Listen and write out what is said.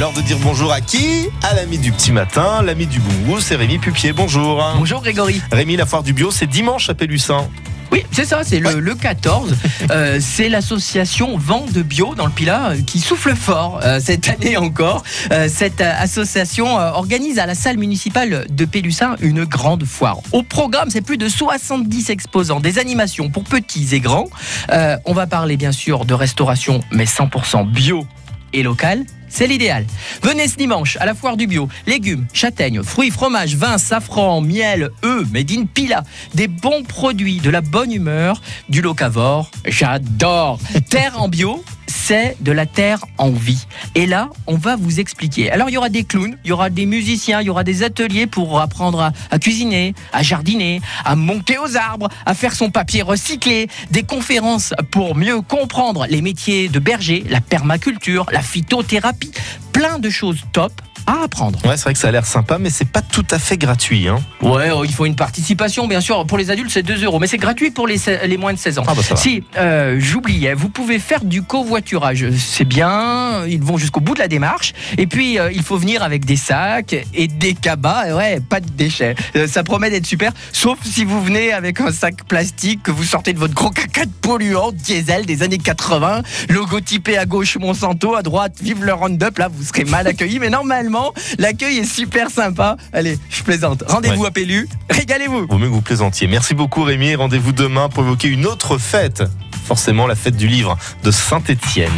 L'heure de dire bonjour à qui? À l'ami du petit matin, l'ami du bon c'est Rémi Pupier. Bonjour. Bonjour Grégory. Rémi, la foire du bio, c'est dimanche à Pélussin. Oui, c'est ça, c'est le, le 14. Euh, c'est l'association Vent de Bio dans le Pilat euh, qui souffle fort euh, cette année encore. Euh, cette association organise à la salle municipale de Pélussin une grande foire. Au programme, c'est plus de 70 exposants, des animations pour petits et grands. On va parler bien sûr de restauration, mais 100% bio et local. C'est l'idéal. Venez ce dimanche à la foire du bio. Légumes, châtaignes, fruits, fromages, vin, safran, miel, œufs, made in Pila. Des bons produits, de la bonne humeur, du locavore. J'adore. Terre en bio, c'est de la terre en vie. Et là, on va vous expliquer. Alors, il y aura des clowns, il y aura des musiciens, il y aura des ateliers pour apprendre à, à cuisiner, à jardiner, à monter aux arbres, à faire son papier recyclé, des conférences pour mieux comprendre les métiers de berger, la permaculture, la phytothérapie, plein de choses top à apprendre. Ouais, c'est vrai que ça a l'air sympa, mais c'est pas tout à fait gratuit. Hein. Ouais, oh, il faut une participation, bien sûr. Pour les adultes, c'est 2 euros, mais c'est gratuit pour les, les moins de 16 ans. Ah bah ça va. Si, euh, j'oubliais, vous pouvez faire du covoiturage. C'est bien, ils vont jusqu'au bout de la démarche. Et puis, euh, il faut venir avec des sacs et des cabas. Ouais, pas de déchets. Euh, ça promet d'être super, sauf si vous venez avec un sac plastique que vous sortez de votre gros caca de polluant diesel des années 80, logotypé à gauche Monsanto, à droite Vive le Roundup. Là, vous serez mal accueillis, mais normalement, l'accueil est super sympa. Allez, je plaisante. Rendez-vous Ouais. à Pélu. Régalez-vous. Vaut mieux que vous plaisantiez. Merci beaucoup Rémi. Rendez-vous demain pour évoquer une autre fête. Forcément la fête du livre de Saint-Étienne.